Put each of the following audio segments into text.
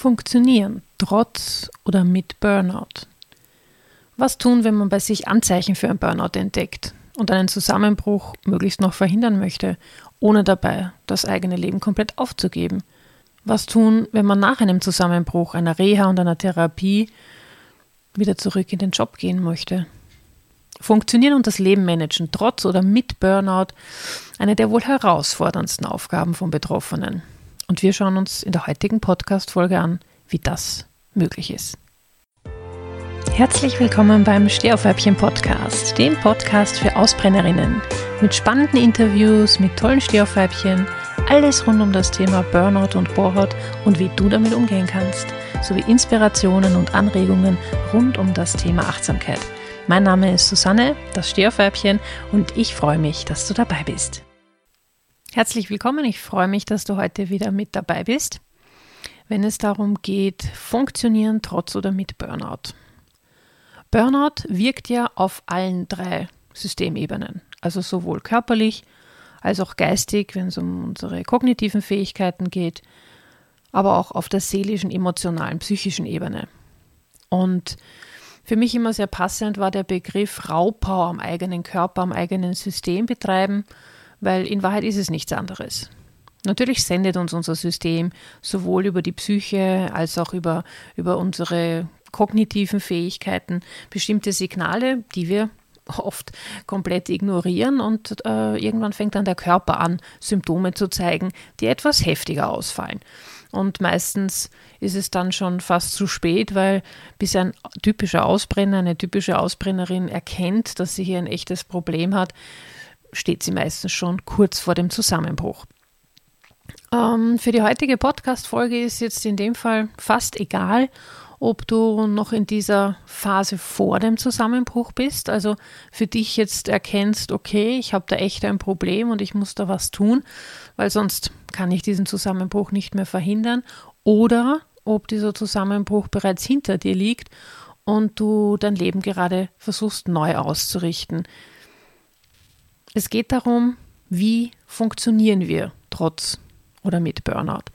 Funktionieren trotz oder mit Burnout. Was tun, wenn man bei sich Anzeichen für ein Burnout entdeckt und einen Zusammenbruch möglichst noch verhindern möchte, ohne dabei das eigene Leben komplett aufzugeben? Was tun, wenn man nach einem Zusammenbruch, einer Reha und einer Therapie wieder zurück in den Job gehen möchte? Funktionieren und das Leben managen, trotz oder mit Burnout, eine der wohl herausforderndsten Aufgaben von Betroffenen. Und wir schauen uns in der heutigen Podcast-Folge an, wie das möglich ist. Herzlich willkommen beim Stehaufweibchen Podcast, dem Podcast für Ausbrennerinnen. Mit spannenden Interviews, mit tollen Stehaufweibchen, alles rund um das Thema Burnout und Bohrhaut und wie du damit umgehen kannst, sowie Inspirationen und Anregungen rund um das Thema Achtsamkeit. Mein Name ist Susanne, das Stehaufweibchen, und ich freue mich, dass du dabei bist. Herzlich willkommen, ich freue mich, dass du heute wieder mit dabei bist, wenn es darum geht, funktionieren trotz oder mit Burnout. Burnout wirkt ja auf allen drei Systemebenen, also sowohl körperlich als auch geistig, wenn es um unsere kognitiven Fähigkeiten geht, aber auch auf der seelischen, emotionalen, psychischen Ebene. Und für mich immer sehr passend war der Begriff Raubbau am eigenen Körper, am eigenen System betreiben weil in Wahrheit ist es nichts anderes. Natürlich sendet uns unser System sowohl über die Psyche als auch über, über unsere kognitiven Fähigkeiten bestimmte Signale, die wir oft komplett ignorieren und äh, irgendwann fängt dann der Körper an, Symptome zu zeigen, die etwas heftiger ausfallen. Und meistens ist es dann schon fast zu spät, weil bis ein typischer Ausbrenner, eine typische Ausbrennerin erkennt, dass sie hier ein echtes Problem hat, steht sie meistens schon kurz vor dem Zusammenbruch. Ähm, für die heutige Podcast-Folge ist jetzt in dem Fall fast egal, ob du noch in dieser Phase vor dem Zusammenbruch bist, also für dich jetzt erkennst, okay, ich habe da echt ein Problem und ich muss da was tun, weil sonst kann ich diesen Zusammenbruch nicht mehr verhindern, oder ob dieser Zusammenbruch bereits hinter dir liegt und du dein Leben gerade versuchst neu auszurichten. Es geht darum, wie funktionieren wir trotz oder mit Burnout.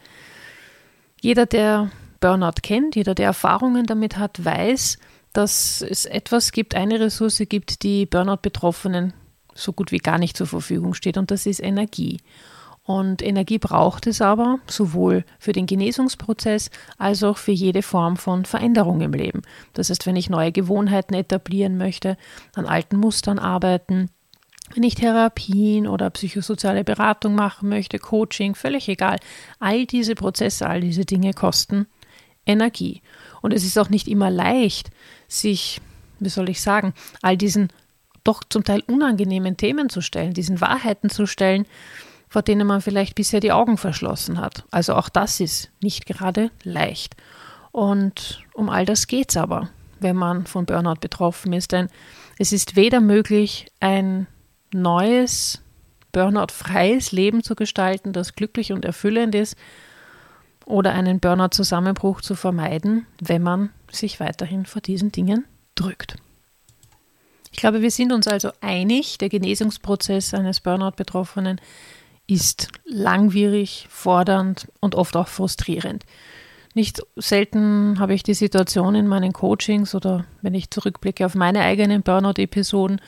Jeder, der Burnout kennt, jeder, der Erfahrungen damit hat, weiß, dass es etwas gibt, eine Ressource gibt, die Burnout-Betroffenen so gut wie gar nicht zur Verfügung steht, und das ist Energie. Und Energie braucht es aber sowohl für den Genesungsprozess als auch für jede Form von Veränderung im Leben. Das heißt, wenn ich neue Gewohnheiten etablieren möchte, an alten Mustern arbeiten, wenn ich Therapien oder psychosoziale Beratung machen möchte, Coaching, völlig egal. All diese Prozesse, all diese Dinge kosten Energie. Und es ist auch nicht immer leicht, sich, wie soll ich sagen, all diesen doch zum Teil unangenehmen Themen zu stellen, diesen Wahrheiten zu stellen, vor denen man vielleicht bisher die Augen verschlossen hat. Also auch das ist nicht gerade leicht. Und um all das geht es aber, wenn man von Burnout betroffen ist. Denn es ist weder möglich, ein neues, Burnout-freies Leben zu gestalten, das glücklich und erfüllend ist, oder einen Burnout-Zusammenbruch zu vermeiden, wenn man sich weiterhin vor diesen Dingen drückt. Ich glaube, wir sind uns also einig, der Genesungsprozess eines Burnout-Betroffenen ist langwierig, fordernd und oft auch frustrierend. Nicht selten habe ich die Situation in meinen Coachings oder wenn ich zurückblicke auf meine eigenen Burnout-Episoden,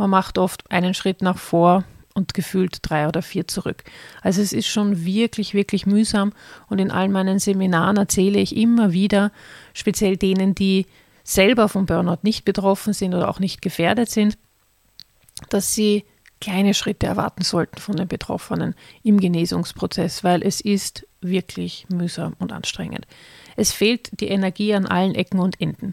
man macht oft einen Schritt nach vor und gefühlt drei oder vier zurück. Also es ist schon wirklich, wirklich mühsam und in all meinen Seminaren erzähle ich immer wieder, speziell denen, die selber vom Burnout nicht betroffen sind oder auch nicht gefährdet sind, dass sie kleine Schritte erwarten sollten von den Betroffenen im Genesungsprozess, weil es ist wirklich mühsam und anstrengend. Es fehlt die Energie an allen Ecken und Enden.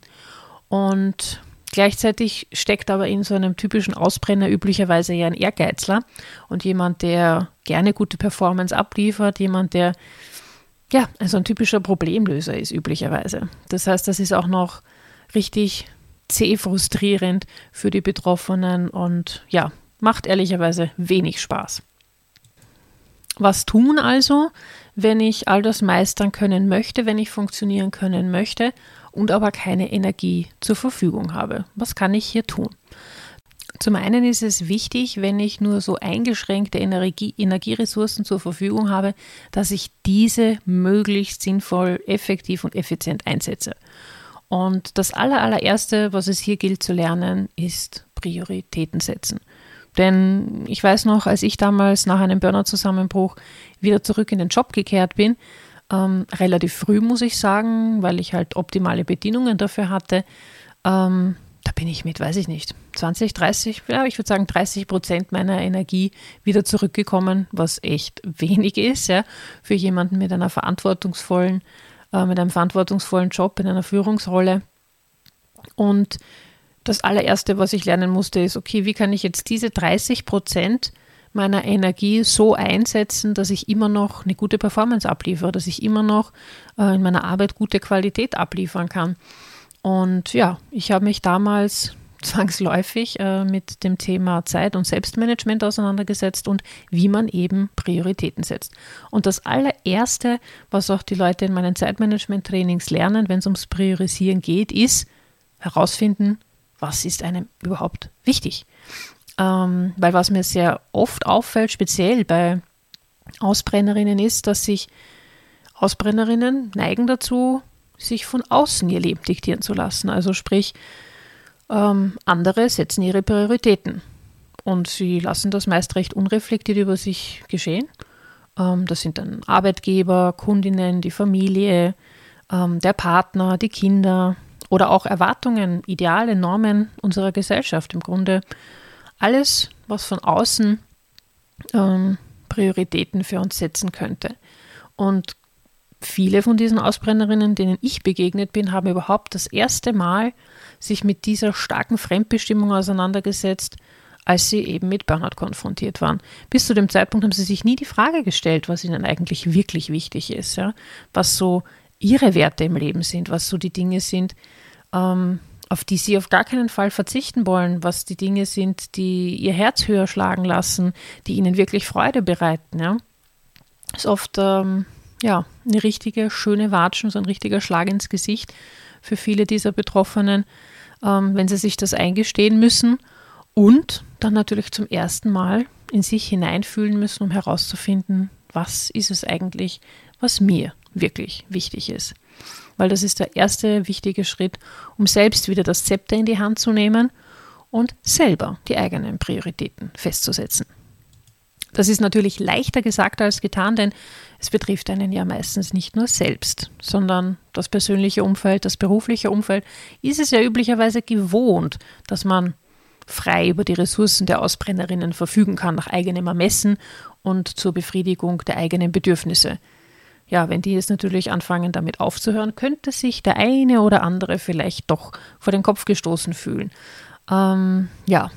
Und Gleichzeitig steckt aber in so einem typischen Ausbrenner üblicherweise ja ein Ehrgeizler und jemand, der gerne gute Performance abliefert, jemand, der ja, also ein typischer Problemlöser ist üblicherweise. Das heißt, das ist auch noch richtig zäh frustrierend für die Betroffenen und ja, macht ehrlicherweise wenig Spaß. Was tun also, wenn ich all das meistern können möchte, wenn ich funktionieren können möchte und aber keine Energie zur Verfügung habe. Was kann ich hier tun? Zum einen ist es wichtig, wenn ich nur so eingeschränkte Energie, Energieressourcen zur Verfügung habe, dass ich diese möglichst sinnvoll, effektiv und effizient einsetze. Und das allererste, was es hier gilt zu lernen, ist Prioritäten setzen. Denn ich weiß noch, als ich damals nach einem Burnout-Zusammenbruch wieder zurück in den Job gekehrt bin, ähm, relativ früh muss ich sagen, weil ich halt optimale Bedingungen dafür hatte, ähm, da bin ich mit, weiß ich nicht, 20, 30, ja, ich würde sagen 30 Prozent meiner Energie wieder zurückgekommen, was echt wenig ist, ja, für jemanden mit einer verantwortungsvollen, äh, mit einem verantwortungsvollen Job in einer Führungsrolle. Und das allererste, was ich lernen musste, ist, okay, wie kann ich jetzt diese 30 Prozent meiner Energie so einsetzen, dass ich immer noch eine gute Performance abliefere, dass ich immer noch äh, in meiner Arbeit gute Qualität abliefern kann. Und ja, ich habe mich damals zwangsläufig äh, mit dem Thema Zeit- und Selbstmanagement auseinandergesetzt und wie man eben Prioritäten setzt. Und das allererste, was auch die Leute in meinen Zeitmanagement-Trainings lernen, wenn es ums Priorisieren geht, ist herausfinden, was ist einem überhaupt wichtig. Ähm, weil was mir sehr oft auffällt, speziell bei Ausbrennerinnen, ist, dass sich Ausbrennerinnen neigen dazu, sich von außen ihr Leben diktieren zu lassen. Also sprich, ähm, andere setzen ihre Prioritäten und sie lassen das meist recht unreflektiert über sich geschehen. Ähm, das sind dann Arbeitgeber, Kundinnen, die Familie, ähm, der Partner, die Kinder oder auch Erwartungen, Ideale, Normen unserer Gesellschaft. Im Grunde alles, was von außen ähm, Prioritäten für uns setzen könnte. Und viele von diesen Ausbrennerinnen, denen ich begegnet bin, haben überhaupt das erste Mal sich mit dieser starken Fremdbestimmung auseinandergesetzt, als sie eben mit Burnout konfrontiert waren. Bis zu dem Zeitpunkt haben sie sich nie die Frage gestellt, was ihnen eigentlich wirklich wichtig ist, ja? was so ihre Werte im Leben sind, was so die Dinge sind, ähm, auf die sie auf gar keinen Fall verzichten wollen, was die Dinge sind, die ihr Herz höher schlagen lassen, die ihnen wirklich Freude bereiten. Ja? Ist oft ähm, ja, eine richtige schöne Watschen, so ein richtiger Schlag ins Gesicht für viele dieser Betroffenen, ähm, wenn sie sich das eingestehen müssen und dann natürlich zum ersten Mal in sich hineinfühlen müssen, um herauszufinden, was ist es eigentlich, was mir wirklich wichtig ist. Weil das ist der erste wichtige Schritt, um selbst wieder das Zepter in die Hand zu nehmen und selber die eigenen Prioritäten festzusetzen. Das ist natürlich leichter gesagt als getan, denn es betrifft einen ja meistens nicht nur selbst, sondern das persönliche Umfeld, das berufliche Umfeld ist es ja üblicherweise gewohnt, dass man frei über die Ressourcen der Ausbrennerinnen verfügen kann, nach eigenem Ermessen und zur Befriedigung der eigenen Bedürfnisse. Ja, wenn die jetzt natürlich anfangen, damit aufzuhören, könnte sich der eine oder andere vielleicht doch vor den Kopf gestoßen fühlen. Ähm, ja,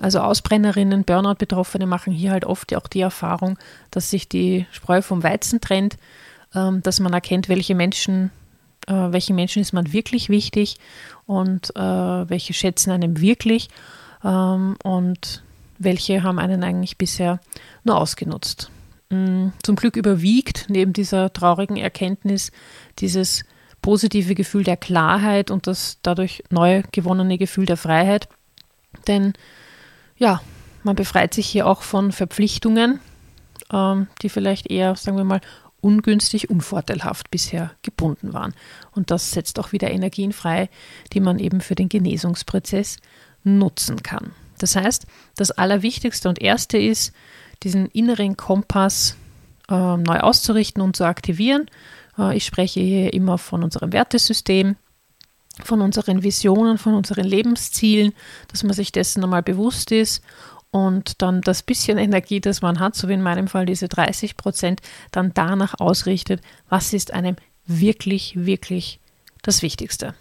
also Ausbrennerinnen, Burnout-Betroffene machen hier halt oft auch die Erfahrung, dass sich die Spreu vom Weizen trennt, ähm, dass man erkennt, welche Menschen, äh, welchen Menschen ist man wirklich wichtig und äh, welche schätzen einem wirklich ähm, und welche haben einen eigentlich bisher nur ausgenutzt. Zum Glück überwiegt neben dieser traurigen Erkenntnis dieses positive Gefühl der Klarheit und das dadurch neu gewonnene Gefühl der Freiheit. Denn ja, man befreit sich hier auch von Verpflichtungen, ähm, die vielleicht eher, sagen wir mal, ungünstig, unvorteilhaft bisher gebunden waren. Und das setzt auch wieder Energien frei, die man eben für den Genesungsprozess nutzen kann. Das heißt, das Allerwichtigste und Erste ist, diesen inneren Kompass äh, neu auszurichten und zu aktivieren. Äh, ich spreche hier immer von unserem Wertesystem, von unseren Visionen, von unseren Lebenszielen, dass man sich dessen einmal bewusst ist und dann das bisschen Energie, das man hat, so wie in meinem Fall diese 30 Prozent, dann danach ausrichtet, was ist einem wirklich, wirklich das Wichtigste.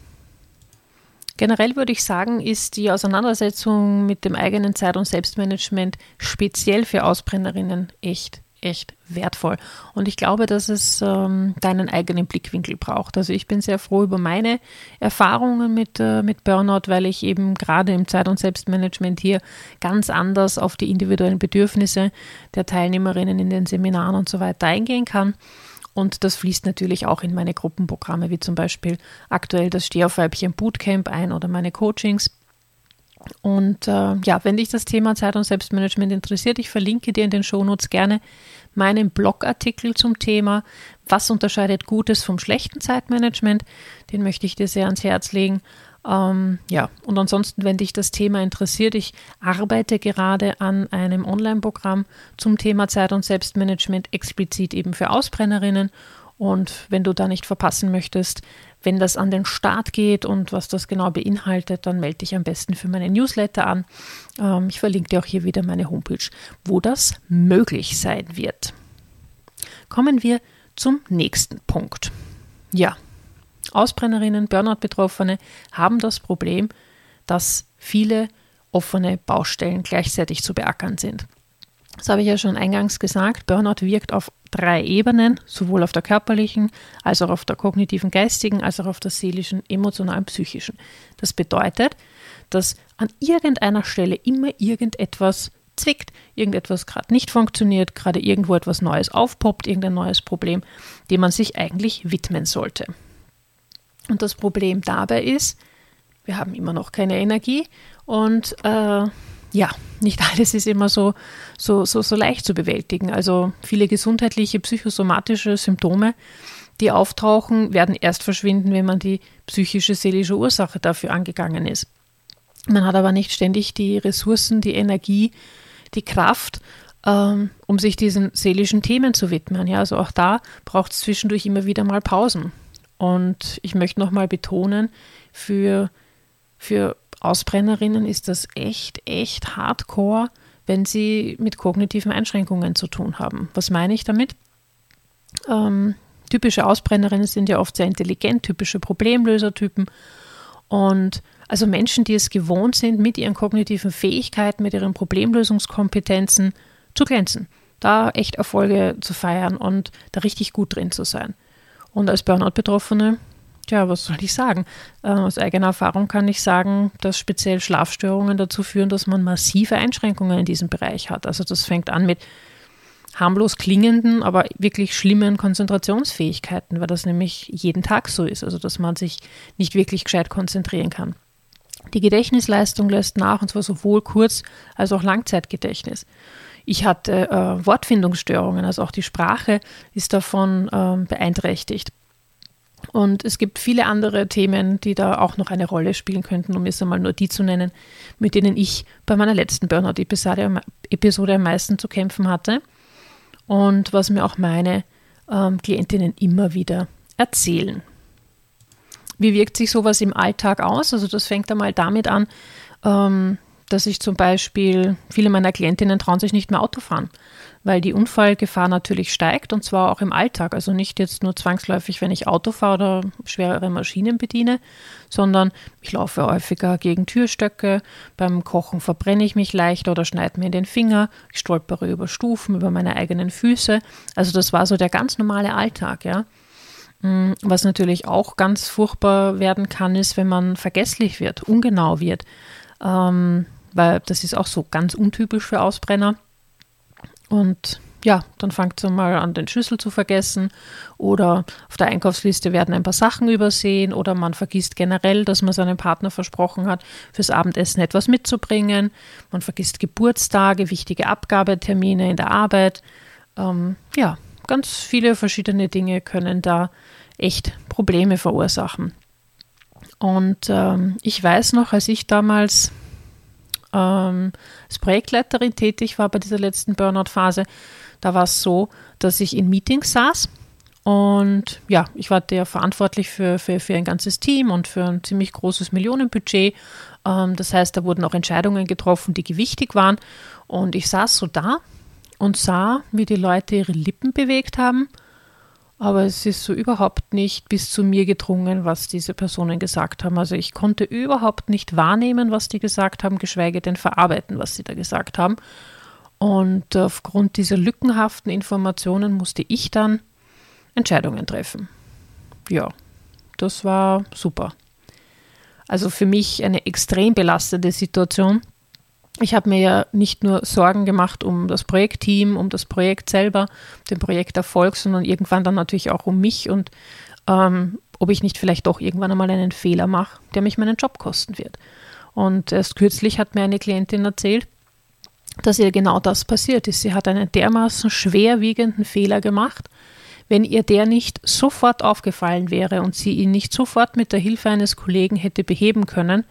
Generell würde ich sagen, ist die Auseinandersetzung mit dem eigenen Zeit- und Selbstmanagement speziell für Ausbrennerinnen echt echt wertvoll. Und ich glaube, dass es ähm, deinen eigenen Blickwinkel braucht. Also ich bin sehr froh über meine Erfahrungen mit, äh, mit Burnout, weil ich eben gerade im Zeit- und Selbstmanagement hier ganz anders auf die individuellen Bedürfnisse der Teilnehmerinnen in den Seminaren und so weiter eingehen kann. Und das fließt natürlich auch in meine Gruppenprogramme, wie zum Beispiel aktuell das Stehaufweibchen Bootcamp ein oder meine Coachings. Und äh, ja, wenn dich das Thema Zeit- und Selbstmanagement interessiert, ich verlinke dir in den Shownotes gerne meinen Blogartikel zum Thema, was unterscheidet gutes vom schlechten Zeitmanagement. Den möchte ich dir sehr ans Herz legen. Ähm, ja, und ansonsten, wenn dich das Thema interessiert, ich arbeite gerade an einem Online-Programm zum Thema Zeit- und Selbstmanagement, explizit eben für Ausbrennerinnen. Und wenn du da nicht verpassen möchtest, wenn das an den Start geht und was das genau beinhaltet, dann melde dich am besten für meine Newsletter an. Ähm, ich verlinke dir auch hier wieder meine Homepage, wo das möglich sein wird. Kommen wir zum nächsten Punkt. Ja, Ausbrennerinnen, Burnout-Betroffene haben das Problem, dass viele offene Baustellen gleichzeitig zu beackern sind. Das habe ich ja schon eingangs gesagt. Burnout wirkt auf drei Ebenen, sowohl auf der körperlichen, als auch auf der kognitiven, geistigen, als auch auf der seelischen, emotionalen, psychischen. Das bedeutet, dass an irgendeiner Stelle immer irgendetwas zwickt, irgendetwas gerade nicht funktioniert, gerade irgendwo etwas Neues aufpoppt, irgendein neues Problem, dem man sich eigentlich widmen sollte. Und das Problem dabei ist, wir haben immer noch keine Energie und äh, ja, nicht alles ist immer so, so, so, so leicht zu bewältigen. Also viele gesundheitliche, psychosomatische Symptome, die auftauchen, werden erst verschwinden, wenn man die psychische, seelische Ursache dafür angegangen ist. Man hat aber nicht ständig die Ressourcen, die Energie, die Kraft, ähm, um sich diesen seelischen Themen zu widmen. Ja, also auch da braucht es zwischendurch immer wieder mal Pausen. Und ich möchte nochmal betonen, für, für Ausbrennerinnen ist das echt, echt hardcore, wenn sie mit kognitiven Einschränkungen zu tun haben. Was meine ich damit? Ähm, typische Ausbrennerinnen sind ja oft sehr intelligent, typische Problemlösertypen. Und also Menschen, die es gewohnt sind, mit ihren kognitiven Fähigkeiten, mit ihren Problemlösungskompetenzen zu glänzen, da echt Erfolge zu feiern und da richtig gut drin zu sein. Und als Burnout-Betroffene ja, was soll ich sagen? Äh, aus eigener Erfahrung kann ich sagen, dass speziell Schlafstörungen dazu führen, dass man massive Einschränkungen in diesem Bereich hat. Also das fängt an mit harmlos klingenden, aber wirklich schlimmen Konzentrationsfähigkeiten, weil das nämlich jeden Tag so ist, also dass man sich nicht wirklich gescheit konzentrieren kann. Die Gedächtnisleistung lässt nach, und zwar sowohl Kurz- als auch Langzeitgedächtnis. Ich hatte äh, Wortfindungsstörungen, also auch die Sprache ist davon äh, beeinträchtigt. Und es gibt viele andere Themen, die da auch noch eine Rolle spielen könnten, um jetzt einmal nur die zu nennen, mit denen ich bei meiner letzten Burnout-Episode am meisten zu kämpfen hatte und was mir auch meine ähm, Klientinnen immer wieder erzählen. Wie wirkt sich sowas im Alltag aus? Also das fängt einmal damit an, ähm, dass ich zum Beispiel, viele meiner Klientinnen trauen sich nicht mehr Auto fahren, weil die Unfallgefahr natürlich steigt und zwar auch im Alltag. Also nicht jetzt nur zwangsläufig, wenn ich Auto fahre oder schwerere Maschinen bediene, sondern ich laufe häufiger gegen Türstöcke, beim Kochen verbrenne ich mich leichter oder schneide mir den Finger, ich stolpere über Stufen, über meine eigenen Füße. Also das war so der ganz normale Alltag, ja. Mm, was natürlich auch ganz furchtbar werden kann, ist, wenn man vergesslich wird, ungenau wird. Ähm, weil das ist auch so ganz untypisch für Ausbrenner. Und ja, dann fangt es mal an, den Schlüssel zu vergessen oder auf der Einkaufsliste werden ein paar Sachen übersehen oder man vergisst generell, dass man seinem Partner versprochen hat, fürs Abendessen etwas mitzubringen. Man vergisst Geburtstage, wichtige Abgabetermine in der Arbeit. Ähm, ja, ganz viele verschiedene Dinge können da echt Probleme verursachen. Und ähm, ich weiß noch, als ich damals ähm, als Projektleiterin tätig war bei dieser letzten Burnout-Phase, da war es so, dass ich in Meetings saß und ja, ich war der verantwortlich für, für, für ein ganzes Team und für ein ziemlich großes Millionenbudget. Ähm, das heißt, da wurden auch Entscheidungen getroffen, die gewichtig waren. Und ich saß so da und sah, wie die Leute ihre Lippen bewegt haben aber es ist so überhaupt nicht bis zu mir gedrungen, was diese Personen gesagt haben. Also ich konnte überhaupt nicht wahrnehmen, was die gesagt haben, geschweige denn verarbeiten, was sie da gesagt haben. Und aufgrund dieser lückenhaften Informationen musste ich dann Entscheidungen treffen. Ja, das war super. Also für mich eine extrem belastende Situation ich habe mir ja nicht nur Sorgen gemacht um das Projektteam, um das Projekt selber, den Projekterfolg, sondern irgendwann dann natürlich auch um mich und ähm, ob ich nicht vielleicht doch irgendwann einmal einen Fehler mache, der mich meinen Job kosten wird. Und erst kürzlich hat mir eine Klientin erzählt, dass ihr genau das passiert ist. Sie hat einen dermaßen schwerwiegenden Fehler gemacht. Wenn ihr der nicht sofort aufgefallen wäre und sie ihn nicht sofort mit der Hilfe eines Kollegen hätte beheben können,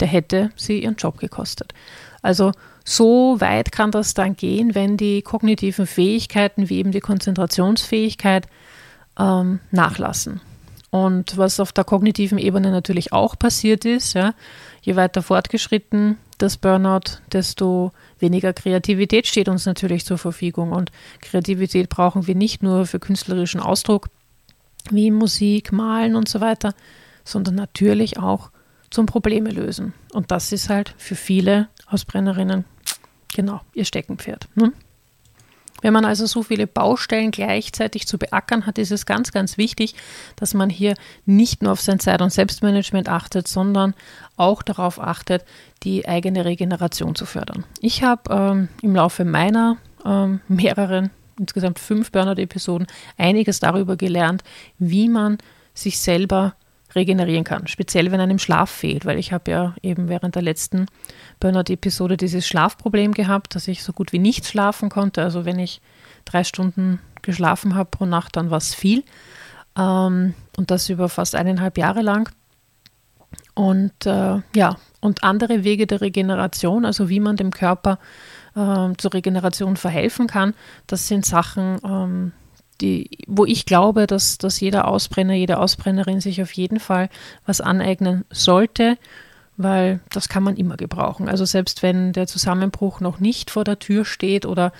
der hätte sie ihren Job gekostet. Also so weit kann das dann gehen, wenn die kognitiven Fähigkeiten wie eben die Konzentrationsfähigkeit ähm, nachlassen. Und was auf der kognitiven Ebene natürlich auch passiert ist, ja, je weiter fortgeschritten das Burnout, desto weniger Kreativität steht uns natürlich zur Verfügung. Und Kreativität brauchen wir nicht nur für künstlerischen Ausdruck, wie Musik, Malen und so weiter, sondern natürlich auch zum Probleme lösen. Und das ist halt für viele Ausbrennerinnen genau ihr Steckenpferd. Ne? Wenn man also so viele Baustellen gleichzeitig zu beackern hat, ist es ganz, ganz wichtig, dass man hier nicht nur auf sein Zeit- und Selbstmanagement achtet, sondern auch darauf achtet, die eigene Regeneration zu fördern. Ich habe ähm, im Laufe meiner ähm, mehreren, insgesamt fünf Burnout-Episoden, einiges darüber gelernt, wie man sich selber regenerieren kann. Speziell, wenn einem Schlaf fehlt, weil ich habe ja eben während der letzten Burnout-Episode dieses Schlafproblem gehabt, dass ich so gut wie nicht schlafen konnte. Also wenn ich drei Stunden geschlafen habe pro Nacht, dann war es viel. Ähm, und das über fast eineinhalb Jahre lang. Und äh, ja, und andere Wege der Regeneration, also wie man dem Körper äh, zur Regeneration verhelfen kann, das sind Sachen, ähm, die, wo ich glaube, dass, dass jeder Ausbrenner, jede Ausbrennerin sich auf jeden Fall was aneignen sollte, weil das kann man immer gebrauchen. Also selbst wenn der Zusammenbruch noch nicht vor der Tür steht oder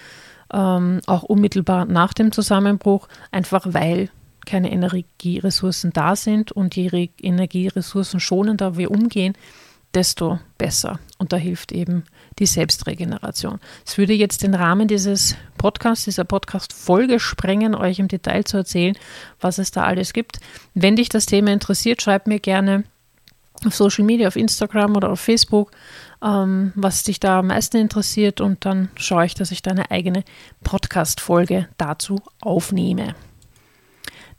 ähm, auch unmittelbar nach dem Zusammenbruch, einfach weil keine Energieressourcen da sind und je Energieressourcen schonender wir umgehen, desto besser. Und da hilft eben die Selbstregeneration. Es würde jetzt den Rahmen dieses Podcasts, dieser Podcast-Folge sprengen, euch im Detail zu erzählen, was es da alles gibt. Wenn dich das Thema interessiert, schreib mir gerne auf Social Media, auf Instagram oder auf Facebook, ähm, was dich da am meisten interessiert und dann schaue ich, dass ich da eine eigene Podcast-Folge dazu aufnehme.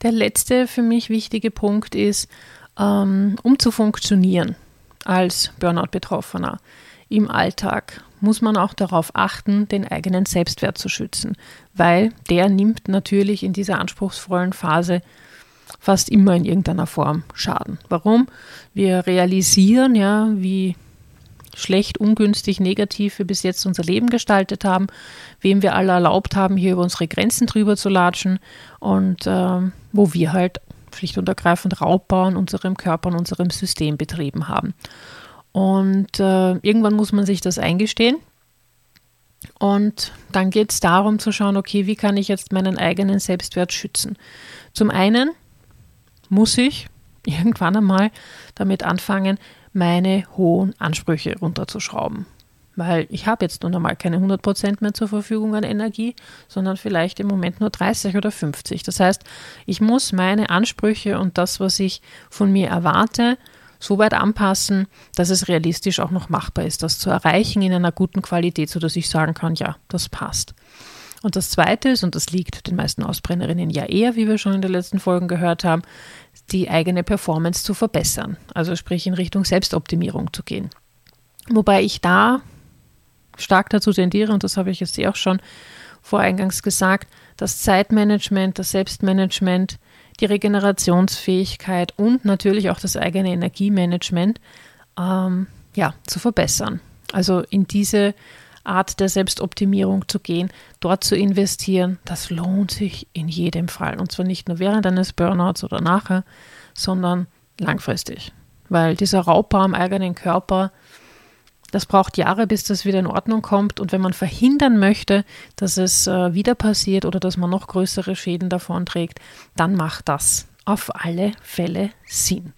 Der letzte für mich wichtige Punkt ist, ähm, um zu funktionieren als Burnout-Betroffener im Alltag muss man auch darauf achten, den eigenen Selbstwert zu schützen, weil der nimmt natürlich in dieser anspruchsvollen Phase fast immer in irgendeiner Form Schaden. Warum? Wir realisieren ja, wie schlecht, ungünstig, negativ wir bis jetzt unser Leben gestaltet haben, wem wir alle erlaubt haben, hier über unsere Grenzen drüber zu latschen und äh, wo wir halt schlicht und ergreifend Raubbau an unserem Körper und unserem System betrieben haben. Und äh, irgendwann muss man sich das eingestehen. Und dann geht es darum zu schauen, okay, wie kann ich jetzt meinen eigenen Selbstwert schützen? Zum einen muss ich irgendwann einmal damit anfangen, meine hohen Ansprüche runterzuschrauben. Weil ich habe jetzt nun einmal keine 100% mehr zur Verfügung an Energie, sondern vielleicht im Moment nur 30 oder 50. Das heißt, ich muss meine Ansprüche und das, was ich von mir erwarte, so weit anpassen, dass es realistisch auch noch machbar ist, das zu erreichen in einer guten Qualität, sodass ich sagen kann, ja, das passt. Und das Zweite ist, und das liegt den meisten Ausbrennerinnen ja eher, wie wir schon in den letzten Folgen gehört haben, die eigene Performance zu verbessern. Also sprich in Richtung Selbstoptimierung zu gehen. Wobei ich da stark dazu tendiere, und das habe ich jetzt eh auch schon voreingangs gesagt, das Zeitmanagement, das Selbstmanagement, die Regenerationsfähigkeit und natürlich auch das eigene Energiemanagement ähm, ja, zu verbessern. Also in diese Art der Selbstoptimierung zu gehen, dort zu investieren, das lohnt sich in jedem Fall. Und zwar nicht nur während eines Burnouts oder nachher, sondern langfristig. Weil dieser Raubbau am eigenen Körper, das braucht Jahre, bis das wieder in Ordnung kommt. Und wenn man verhindern möchte, dass es äh, wieder passiert oder dass man noch größere Schäden davon trägt, dann macht das auf alle Fälle Sinn.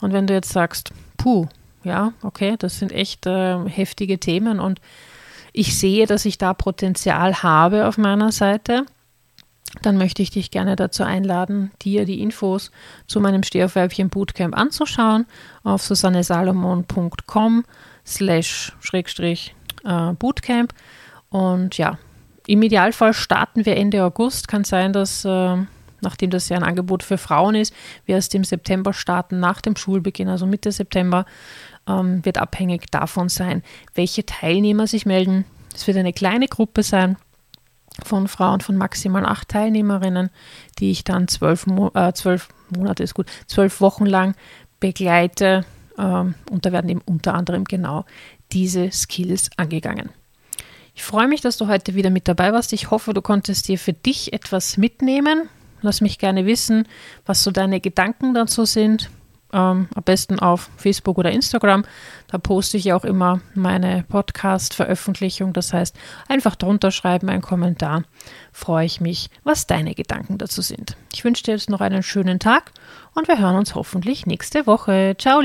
Und wenn du jetzt sagst, puh, ja, okay, das sind echt äh, heftige Themen und ich sehe, dass ich da Potenzial habe auf meiner Seite, dann möchte ich dich gerne dazu einladen, dir die Infos zu meinem Stehaufweibchen Bootcamp anzuschauen auf susannesalomon.com slash schrägstrich äh, Bootcamp. Und ja, im Idealfall starten wir Ende August. Kann sein, dass äh, nachdem das ja ein Angebot für Frauen ist, wir erst im September starten, nach dem Schulbeginn, also Mitte September, ähm, wird abhängig davon sein, welche Teilnehmer sich melden. Es wird eine kleine Gruppe sein von Frauen, von maximal acht Teilnehmerinnen, die ich dann zwölf, Mo äh, zwölf Monate ist gut, zwölf Wochen lang begleite. Ähm, und da werden eben unter anderem genau diese Skills angegangen. Ich freue mich, dass du heute wieder mit dabei warst. Ich hoffe, du konntest dir für dich etwas mitnehmen. Lass mich gerne wissen, was so deine Gedanken dazu sind. Ähm, am besten auf Facebook oder Instagram. Da poste ich auch immer meine Podcast-Veröffentlichung. Das heißt, einfach drunter schreiben, einen Kommentar. Freue ich mich, was deine Gedanken dazu sind. Ich wünsche dir jetzt noch einen schönen Tag und wir hören uns hoffentlich nächste Woche. Ciao!